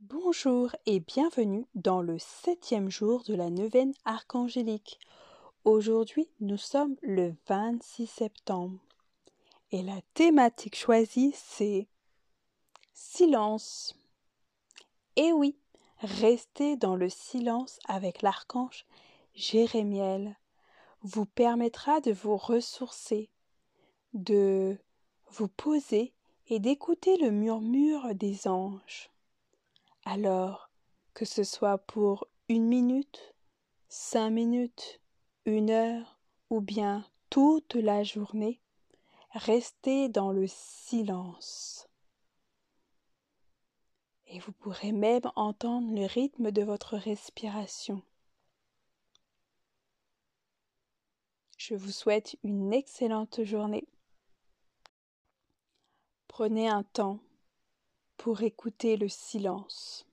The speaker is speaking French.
Bonjour et bienvenue dans le septième jour de la neuvaine archangélique. Aujourd'hui, nous sommes le 26 septembre et la thématique choisie c'est silence. Et oui, rester dans le silence avec l'archange Jérémiel vous permettra de vous ressourcer, de vous poser et d'écouter le murmure des anges. Alors, que ce soit pour une minute, cinq minutes, une heure ou bien toute la journée, restez dans le silence. Et vous pourrez même entendre le rythme de votre respiration. Je vous souhaite une excellente journée. Prenez un temps pour écouter le silence.